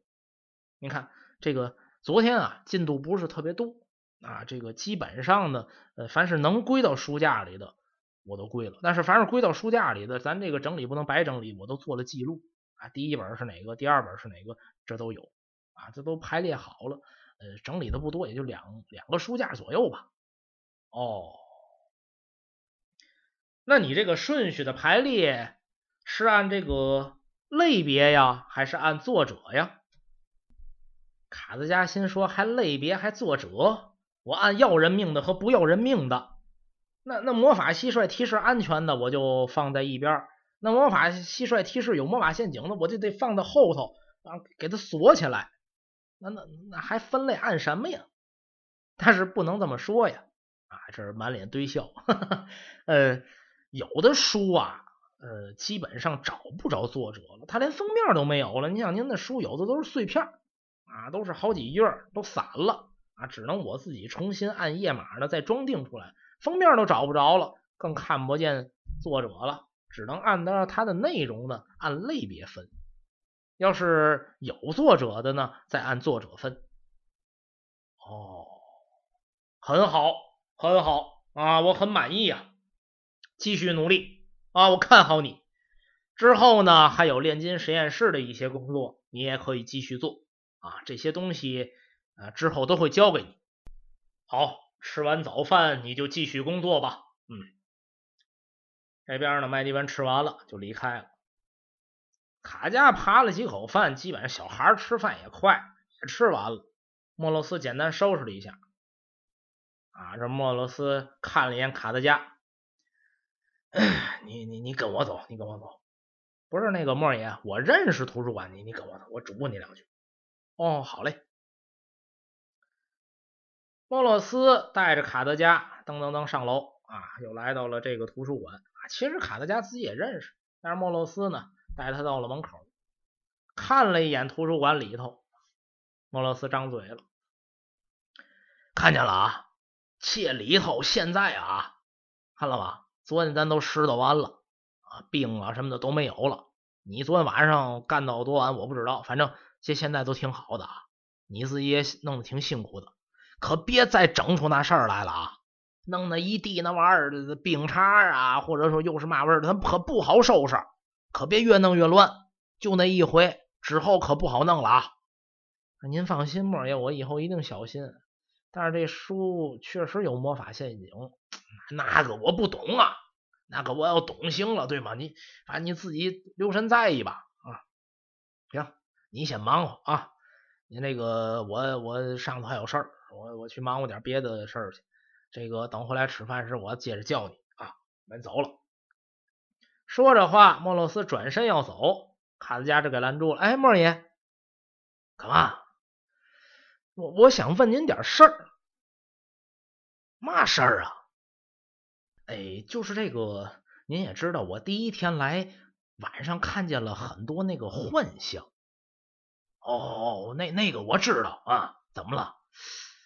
您看这个昨天啊，进度不是特别多。啊，这个基本上呢，呃，凡是能归到书架里的，我都归了。但是凡是归到书架里的，咱这个整理不能白整理，我都做了记录啊。第一本是哪个，第二本是哪个，这都有啊，这都排列好了。呃，整理的不多，也就两两个书架左右吧。哦，那你这个顺序的排列是按这个类别呀，还是按作者呀？卡兹加心说，还类别还作者？我按要人命的和不要人命的，那那魔法蟋蟀提示安全的我就放在一边那魔法蟋蟀提示有魔法陷阱的我就得放在后头啊，给它锁起来。那那那还分类按什么呀？但是不能这么说呀！啊，这是满脸堆笑。哈 <laughs> 哈呃，有的书啊，呃，基本上找不着作者了，他连封面都没有了。你像您的书，有的都是碎片啊，都是好几页都散了。啊，只能我自己重新按页码呢再装订出来，封面都找不着了，更看不见作者了，只能按照它的内容呢按类别分。要是有作者的呢，再按作者分。哦，很好，很好啊，我很满意啊，继续努力啊，我看好你。之后呢，还有炼金实验室的一些工作，你也可以继续做啊，这些东西。啊，之后都会交给你。好，吃完早饭你就继续工作吧。嗯，这边呢，麦迪文吃完了就离开了。卡加扒了几口饭，基本上小孩吃饭也快，也吃完了。莫洛斯简单收拾了一下。啊，这莫洛斯看了一眼卡德加，你你你跟我走，你跟我走。不是那个莫爷，我认识图书馆，你你跟我走，我嘱咐你两句。哦，好嘞。莫洛斯带着卡德加噔噔噔上楼啊，又来到了这个图书馆啊。其实卡德加自己也认识，但是莫洛斯呢带他到了门口，看了一眼图书馆里头。莫洛斯张嘴了，看见了啊，这里头现在啊，看了吧？昨天咱都拾掇完了啊，冰啊什么的都没有了。你昨天晚上干到多晚我不知道，反正这现在都挺好的啊。你自己也弄得挺辛苦的。可别再整出那事儿来了啊！弄那一地那玩意儿冰碴啊，或者说又是嘛味儿的，它可不好收拾。可别越弄越乱，就那一回之后可不好弄了啊！您放心，莫爷，我以后一定小心。但是这书确实有魔法陷阱，那个我不懂啊，那个我要懂行了，对吗？你反正你自己留神在意吧啊！行，你先忙活啊，你那个我我上头还有事儿。我我去忙活点别的事儿去，这个等回来吃饭时我接着叫你啊，们走了。说着话，莫洛斯转身要走，卡斯加这给拦住了。哎，莫尔爷，干嘛？我我想问您点事儿。嘛事儿啊？哎，就是这个，您也知道，我第一天来晚上看见了很多那个幻象哦，那那个我知道啊，怎么了？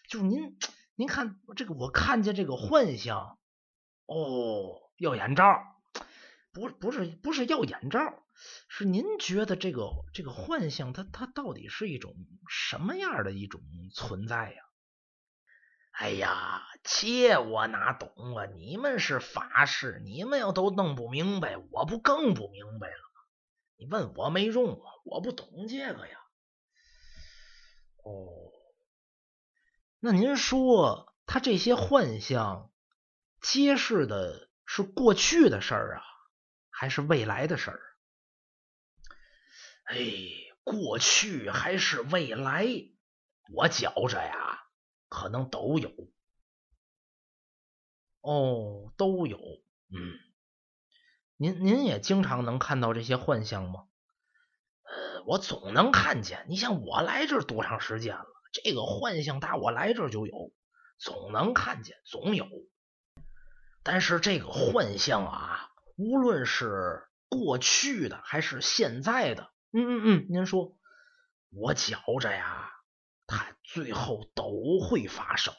就是您，您看这个，我看见这个幻象，哦，要眼罩，不，不是，不是要眼罩，是您觉得这个这个幻象，它它到底是一种什么样的一种存在呀？哎呀，这我哪懂啊？你们是法师，你们要都弄不明白，我不更不明白了吗？你问我没用啊，我不懂这个呀。哦，那您说他这些幻象揭示的是过去的事儿啊，还是未来的事儿？哎，过去还是未来？我觉着呀，可能都有。哦，都有。嗯，您您也经常能看到这些幻象吗？我总能看见，你像我来这多长时间了？这个幻象打我来这就有，总能看见，总有。但是这个幻象啊，无论是过去的还是现在的，嗯嗯嗯，您说，我觉着呀，它最后都会发生。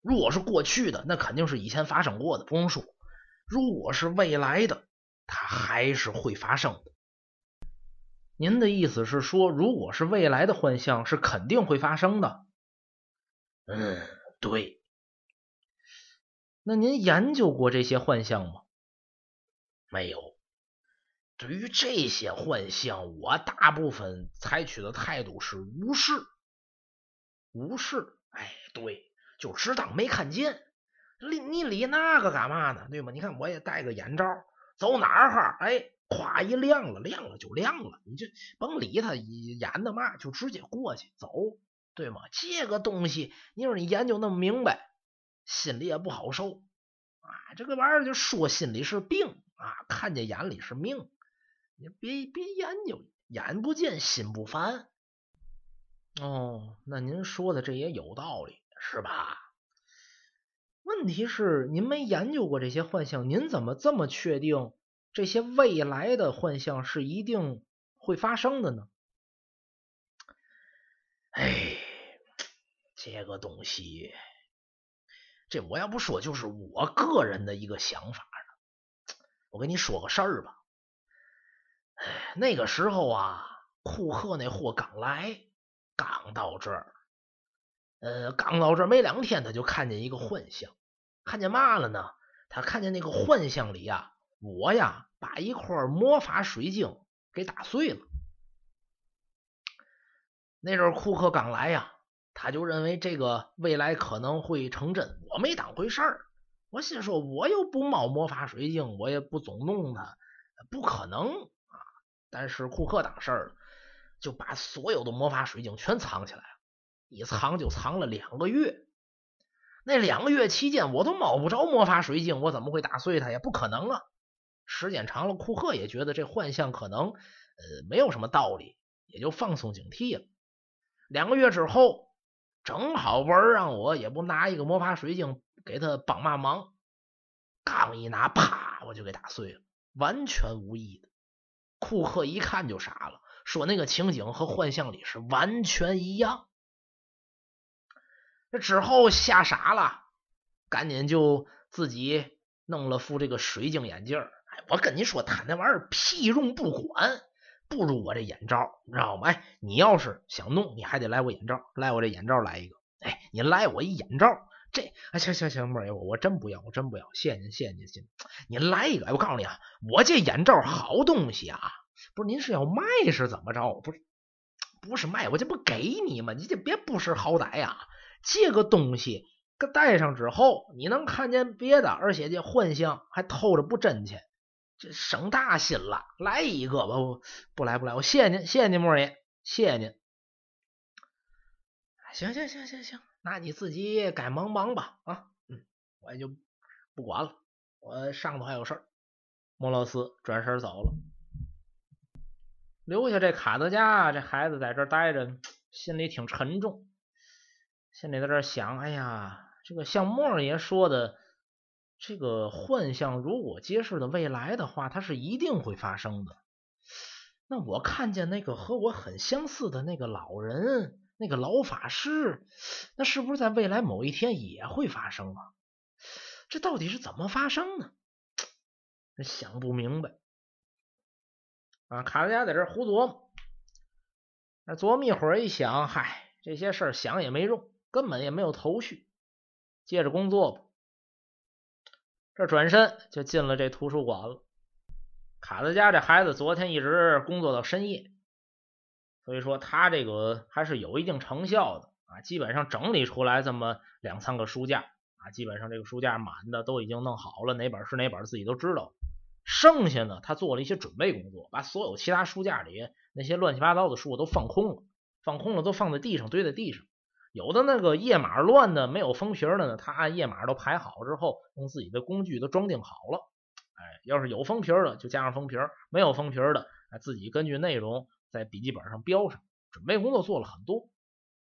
如果是过去的，那肯定是以前发生过的，不用说；如果是未来的，它还是会发生的。您的意思是说，如果是未来的幻象，是肯定会发生的。嗯，对。那您研究过这些幻象吗？没有。对于这些幻象，我大部分采取的态度是无视。无视？哎，对，就只当没看见。理你理那个干嘛呢？对吗？你看，我也戴个眼罩，走哪儿哈？哎。咵一亮了，亮了就亮了，你就甭理他演的嘛，就直接过去走，对吗？这个东西，你说你研究那么明白，心里也不好受啊。这个玩意儿就说心里是病啊，看见眼里是命，你别别研究，眼不见心不烦。哦，那您说的这也有道理，是吧？问题是您没研究过这些幻象，您怎么这么确定？这些未来的幻象是一定会发生的呢？哎，这个东西，这我要不说，就是我个人的一个想法呢。我跟你说个事儿吧。哎，那个时候啊，库克那货刚来，刚到这儿，呃，刚到这儿没两天，他就看见一个幻象，看见嘛了呢？他看见那个幻象里呀。我呀，把一块魔法水晶给打碎了。那阵库克刚来呀，他就认为这个未来可能会成真，我没当回事儿。我心说，我又不冒魔法水晶，我也不总弄它，不可能啊。但是库克当事儿了，就把所有的魔法水晶全藏起来了，一藏就藏了两个月。那两个月期间，我都摸不着魔法水晶，我怎么会打碎它呀？不可能啊！时间长了，库克也觉得这幻象可能呃没有什么道理，也就放松警惕了。两个月之后，正好文让我也不拿一个魔法水晶给他帮嘛忙，刚一拿，啪，我就给打碎了，完全无意的。库克一看就傻了，说那个情景和幻象里是完全一样。这之后吓傻了，赶紧就自己弄了副这个水晶眼镜哎我跟你说，他那玩意儿屁用不管，不如我这眼罩，你知道吗？哎，你要是想弄，你还得来我眼罩，来我这眼罩来一个。哎，你来我一眼罩，这哎行行行，妹儿，我我真不要，我真不要，谢谢您，谢谢您，谢您来一个。我告诉你啊，我这眼罩好东西啊，不是您是要卖是怎么着？不是不是卖，我这不给你吗？你这别不识好歹呀！这个东西戴上之后，你能看见别的，而且这幻象还透着不真切。这省大心了，来一个吧！不不来不来，我谢谢您，谢谢您，莫爷，谢谢您。行行行行行，那你自己该忙忙吧啊，嗯，我也就不管了，我上头还有事儿。莫老斯转身走了，留下这卡德加这孩子在这待着，心里挺沉重，心里在这想：哎呀，这个像莫爷说的。这个幻象如果揭示的未来的话，它是一定会发生的。那我看见那个和我很相似的那个老人，那个老法师，那是不是在未来某一天也会发生啊？这到底是怎么发生呢？想不明白啊！卡德加在这胡琢磨，那琢磨一会儿，一想，嗨，这些事儿想也没用，根本也没有头绪，接着工作吧。这转身就进了这图书馆了。卡德加这孩子昨天一直工作到深夜，所以说他这个还是有一定成效的啊，基本上整理出来这么两三个书架啊，基本上这个书架满的都已经弄好了，哪本是哪本自己都知道。剩下呢，他做了一些准备工作，把所有其他书架里那些乱七八糟的书都放空了，放空了都放在地上，堆在地上。有的那个页码乱的没有封皮的呢，他按页码都排好之后，用自己的工具都装订好了。哎，要是有封皮的就加上封皮，没有封皮的，自己根据内容在笔记本上标上。准备工作做了很多，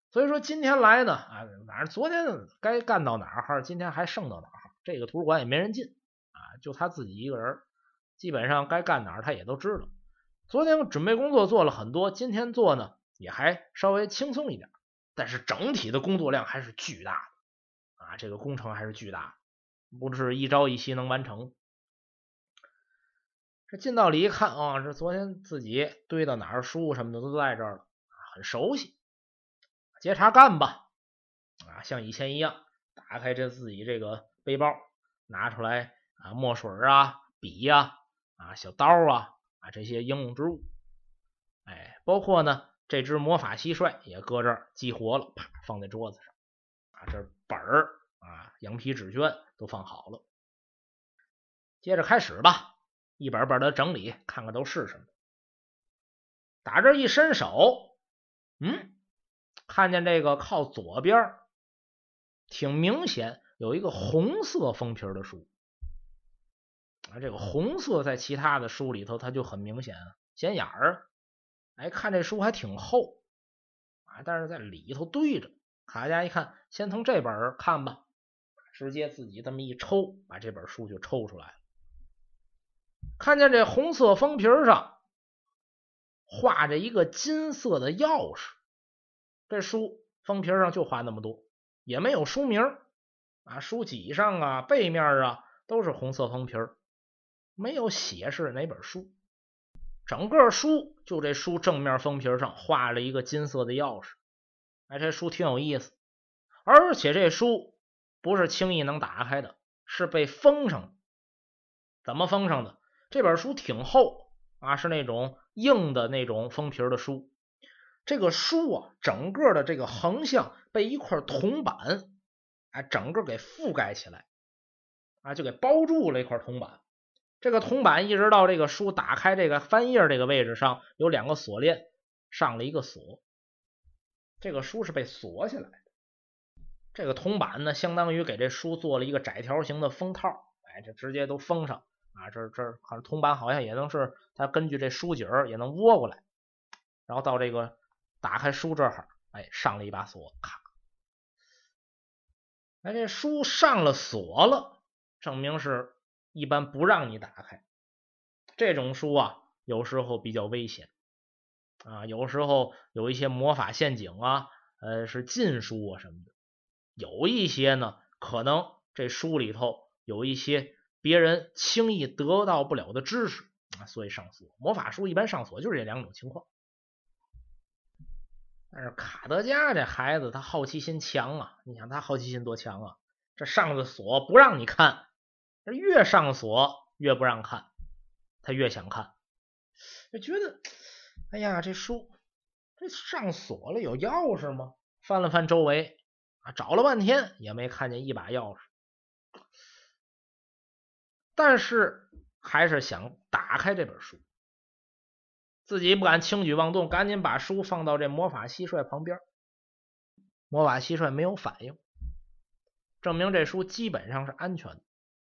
所以说今天来呢，啊，反正昨天该干到哪儿，今天还剩到哪儿。这个图书馆也没人进啊，就他自己一个人。基本上该干哪儿他也都知道。昨天准备工作做了很多，今天做呢也还稍微轻松一点，但是整体的工作量还是巨大的啊！这个工程还是巨大，不是一朝一夕能完成。这进到里一看啊，这昨天自己堆到哪儿书什么的都在这儿了，很熟悉。接茬干吧啊！像以前一样，打开这自己这个背包，拿出来啊墨水啊笔呀。啊小刀啊，啊，这些应用之物，哎，包括呢，这只魔法蟋蟀也搁这儿激活了，啪，放在桌子上。啊，这本儿啊，羊皮纸卷都放好了。接着开始吧，一本本的整理，看看都是什么。打这一伸手，嗯，看见这个靠左边，挺明显有一个红色封皮的书。啊，这个红色在其他的书里头，它就很明显显眼儿。哎，看这书还挺厚啊，但是在里头堆着。卡家一看，先从这本看吧，直接自己这么一抽，把这本书就抽出来了。看见这红色封皮上画着一个金色的钥匙，这书封皮上就画那么多，也没有书名啊，书脊上啊、背面啊都是红色封皮儿。没有写是哪本书，整个书就这书正面封皮上画了一个金色的钥匙，哎，这书挺有意思，而且这书不是轻易能打开的，是被封上的。怎么封上的？这本书挺厚啊，是那种硬的那种封皮的书。这个书啊，整个的这个横向被一块铜板哎，整个给覆盖起来啊，就给包住了一块铜板。这个铜板一直到这个书打开这个翻页这个位置上有两个锁链，上了一个锁，这个书是被锁起来的。这个铜板呢，相当于给这书做了一个窄条形的封套，哎，这直接都封上啊。这这好像铜板好像也能是它根据这书脊也能窝过来，然后到这个打开书这儿，哎，上了一把锁，咔，哎，这书上了锁了，证明是。一般不让你打开这种书啊，有时候比较危险啊，有时候有一些魔法陷阱啊，呃，是禁书啊什么的。有一些呢，可能这书里头有一些别人轻易得到不了的知识啊，所以上锁。魔法书一般上锁就是这两种情况。但是卡德加这孩子他好奇心强啊，你想他好奇心多强啊？这上的锁不让你看。越上锁越不让看，他越想看，就觉得，哎呀，这书这上锁了，有钥匙吗？翻了翻周围啊，找了半天也没看见一把钥匙，但是还是想打开这本书，自己不敢轻举妄动，赶紧把书放到这魔法蟋蟀旁边。魔法蟋蟀没有反应，证明这书基本上是安全的。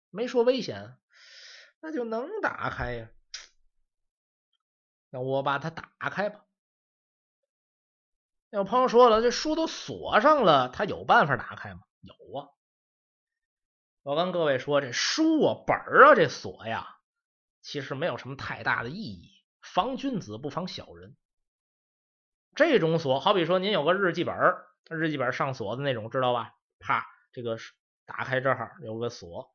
没说危险，那就能打开呀。那我把它打开吧。有朋友说了，这书都锁上了，他有办法打开吗？有啊。我跟各位说，这书啊、本啊，这锁呀，其实没有什么太大的意义防君子不防小人。这种锁，好比说您有个日记本，日记本上锁的那种，知道吧？啪，这个打开这儿有个锁，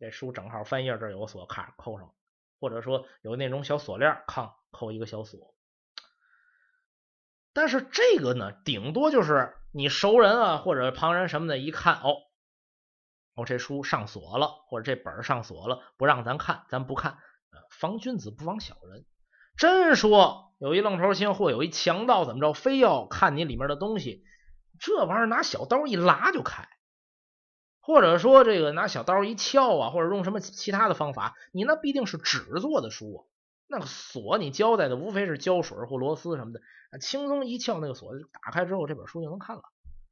这书正好翻页，这有个锁，咔扣上。或者说有那种小锁链，康扣一个小锁。但是这个呢，顶多就是你熟人啊，或者旁人什么的，一看哦，哦，这书上锁了，或者这本上锁了，不让咱看，咱不看。防君子不防小人。真说有一愣头青或有一强盗怎么着，非要看你里面的东西，这玩意儿拿小刀一拉就开。或者说这个拿小刀一撬啊，或者用什么其他的方法，你那必定是纸做的书啊。那个锁你交代的无非是胶水或螺丝什么的，轻松一撬那个锁打开之后，这本书就能看了，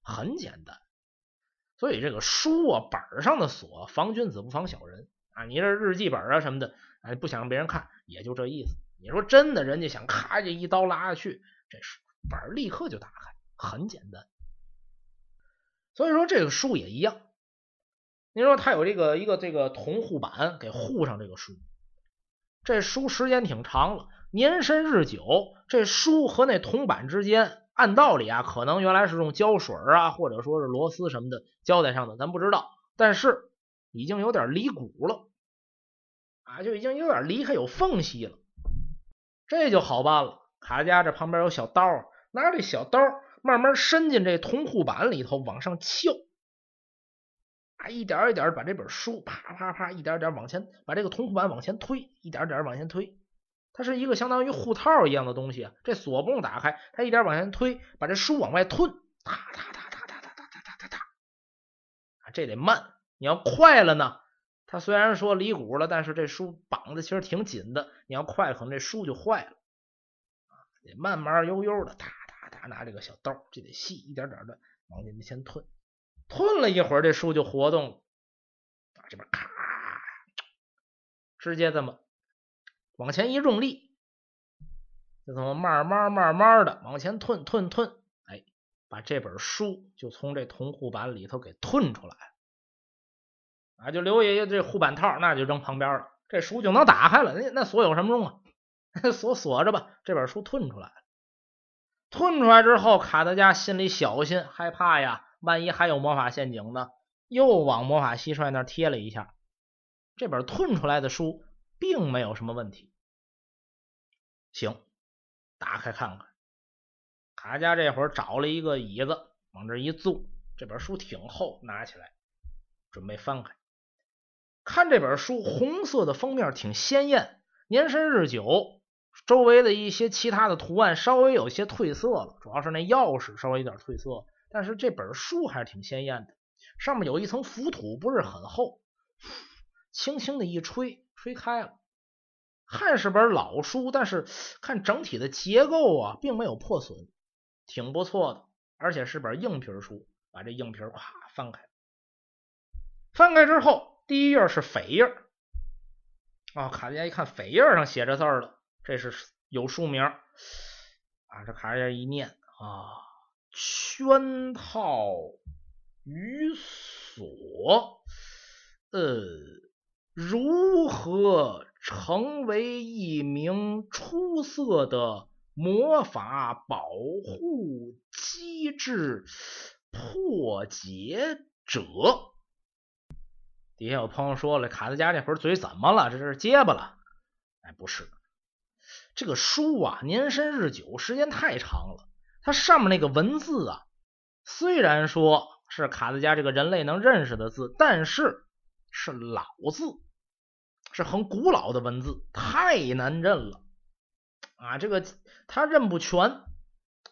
很简单。所以这个书啊，本上的锁防君子不防小人啊。你这日记本啊什么的，哎，不想让别人看，也就这意思。你说真的，人家想咔这一刀拉下去，这书本立刻就打开，很简单。所以说这个书也一样。您说他有这个一个这个铜护板给护上这个书，这书时间挺长了，年深日久，这书和那铜板之间，按道理啊，可能原来是用胶水啊，或者说是螺丝什么的胶带上的，咱不知道，但是已经有点离骨了啊，就已经有点离开有缝隙了，这就好办了。卡佳这旁边有小刀，拿这小刀慢慢伸进这铜护板里头，往上撬。啊，一点一点把这本书啪啪啪，一点点往前把这个铜板往前推，一点点往前推。它是一个相当于护套一样的东西啊。这锁不用打开，它一点往前推，把这书往外吞，哒哒哒哒哒哒哒哒哒哒哒。啊，这得慢。你要快了呢，它虽然说离骨了，但是这书绑的其实挺紧的。你要快，可能这书就坏了。得慢慢悠悠的，哒哒哒，拿这个小刀，这得细，一点点的往里面先吞。吞了一会儿，这书就活动了。啊，这边咔，直接这么往前一用力，就这么慢慢慢慢的往前吞吞吞，哎，把这本书就从这铜护板里头给吞出来了。啊，就留下这护板套，那就扔旁边了。这书就能打开了。那那锁有什么用啊？<laughs> 锁锁着吧。这本书吞出来了。吞出来之后，卡德加心里小心害怕呀。万一还有魔法陷阱呢？又往魔法蟋蟀那贴了一下，这本吞出来的书并没有什么问题。行，打开看看。卡家这会儿找了一个椅子，往这一坐。这本书挺厚，拿起来准备翻开。看这本书，红色的封面挺鲜艳，年深日久，周围的一些其他的图案稍微有些褪色了，主要是那钥匙稍微有点褪色。但是这本书还是挺鲜艳的，上面有一层浮土，不是很厚，轻轻的一吹，吹开了。还是本老书，但是看整体的结构啊，并没有破损，挺不错的。而且是本硬皮书，把这硬皮咵翻开，翻开之后，第一页是扉页啊。卡地亚一看扉页上写着字了，这是有书名啊。这卡家一念啊。圈套与锁，呃，如何成为一名出色的魔法保护机制破解者？底下有朋友说了，卡德加这会儿嘴怎么了？这是结巴了？哎，不是，这个书啊，年深日久，时间太长了。它上面那个文字啊，虽然说是卡德加这个人类能认识的字，但是是老字，是很古老的文字，太难认了啊！这个他认不全，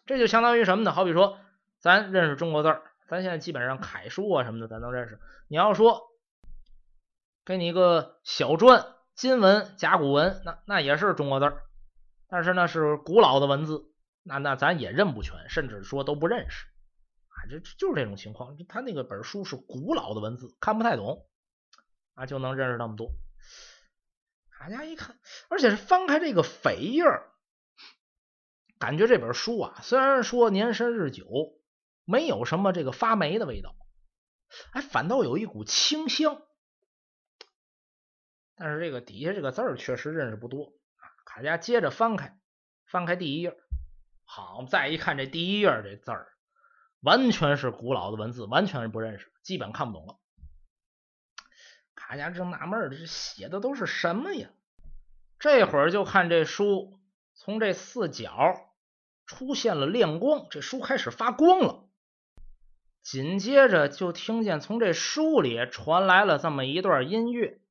这就相当于什么呢？好比说，咱认识中国字儿，咱现在基本上楷书啊什么的，咱能认识。你要说给你一个小篆、金文、甲骨文，那那也是中国字儿，但是那是古老的文字。那那咱也认不全，甚至说都不认识啊！这就是这种情况。他那个本书是古老的文字，看不太懂啊，就能认识那么多。大家一看，而且是翻开这个扉页，感觉这本书啊，虽然说年深日久，没有什么这个发霉的味道，哎，反倒有一股清香。但是这个底下这个字儿确实认识不多啊。卡家接着翻开，翻开第一页，好，再一看这第一页这字儿，完全是古老的文字，完全是不认识，基本看不懂了。卡家正纳闷这写的都是什么呀？这会儿就看这书从这四角出现了亮光，这书开始发光了。紧接着就听见从这书里传来了这么一段音乐：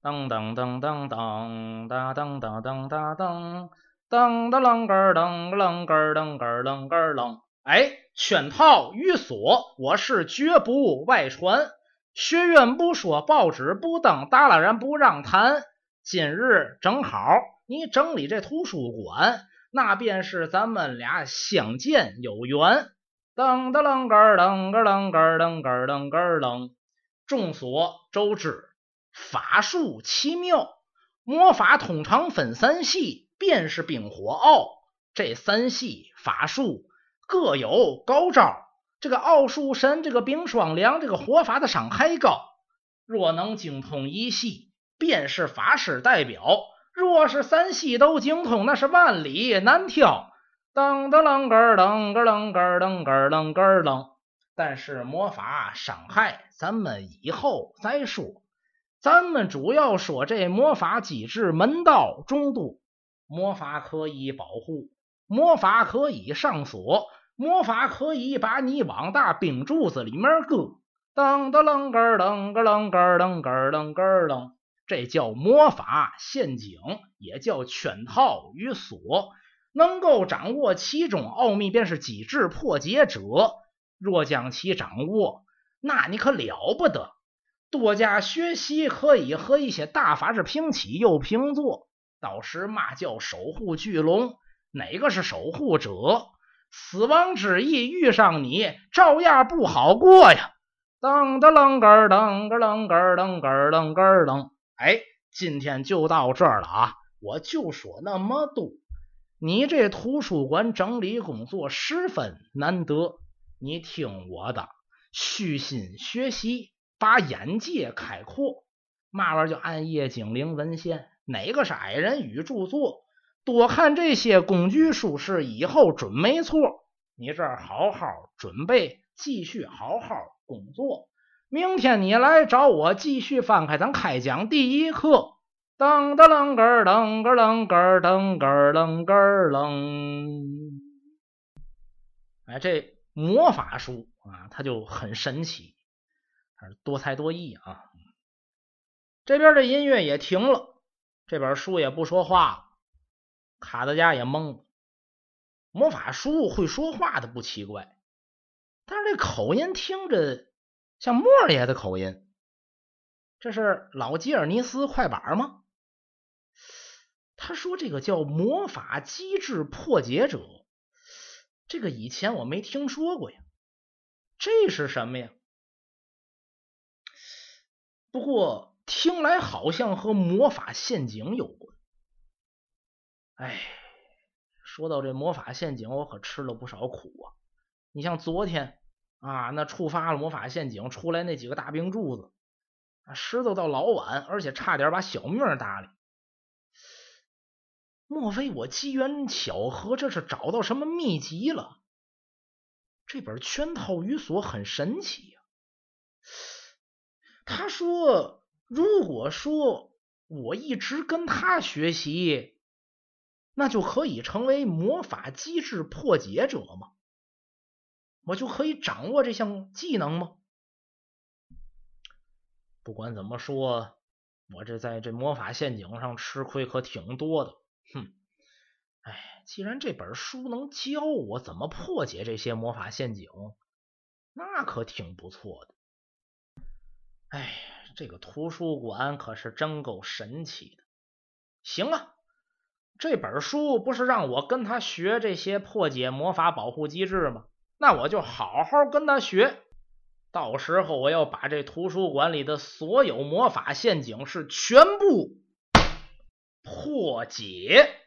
噔噔噔噔噔哒噔噔噔哒噔噔噔楞个噔楞个噔个楞个楞。哎，圈套于锁，我是绝不外传。学院不说，报纸不登，大拉人不让谈。今日正好你整理这图书馆，那便是咱们俩相见有缘。噔噔楞个噔个噔个噔个噔个噔。众所周知，法术奇妙，魔法通常分三系，便是冰火奥。这三系法术各有高招。这个奥术神，这个冰霜凉，这个火法的伤害高。若能精通一系，便是法师代表；若是三系都精通，那是万里难挑。噔噔楞个噔个楞个噔个楞个楞。但是魔法伤害，咱们以后再说。咱们主要说这魔法机制门道中度，魔法可以保护，魔法可以上锁。魔法可以把你往大冰柱子里面搁，噔噔楞个噔个楞个噔个噔个噔，这叫魔法陷阱，也叫圈套与锁。能够掌握其中奥秘，便是机智破解者。若将其掌握，那你可了不得。多加学习，可以和一些大法师平起又平坐。到时嘛叫守护巨龙，哪个是守护者？死亡之翼遇上你，照样不好过呀！噔噔楞个噔个楞个噔个噔个噔。哎，今天就到这儿了啊！我就说那么多。你这图书馆整理工作十分难得，你听我的，虚心学习，把眼界开阔。嘛玩意儿叫暗夜精灵文献？哪个是矮人与著作？多看这些工具书是以后准没错。你这儿好好准备，继续好好工作。明天你来找我继续翻开咱开讲第一课。噔噔楞个噔个楞个噔个楞个楞。哎，这魔法书啊，它就很神奇，多才多艺啊。这边的音乐也停了，这本书也不说话了。卡德加也懵了，魔法书会说话的不奇怪，但是这口音听着像莫爷的口音，这是老吉尔尼斯快板吗？他说这个叫魔法机制破解者，这个以前我没听说过呀，这是什么呀？不过听来好像和魔法陷阱有关。哎，说到这魔法陷阱，我可吃了不少苦啊！你像昨天啊，那触发了魔法陷阱出来那几个大冰柱子，啊，石头到老晚，而且差点把小命搭理。莫非我机缘巧合，这是找到什么秘籍了？这本圈套与锁很神奇呀。他说，如果说我一直跟他学习。那就可以成为魔法机制破解者吗？我就可以掌握这项技能吗？不管怎么说，我这在这魔法陷阱上吃亏可挺多的。哼，哎，既然这本书能教我怎么破解这些魔法陷阱，那可挺不错的。哎，这个图书馆可是真够神奇的。行啊。这本书不是让我跟他学这些破解魔法保护机制吗？那我就好好跟他学。到时候我要把这图书馆里的所有魔法陷阱是全部破解。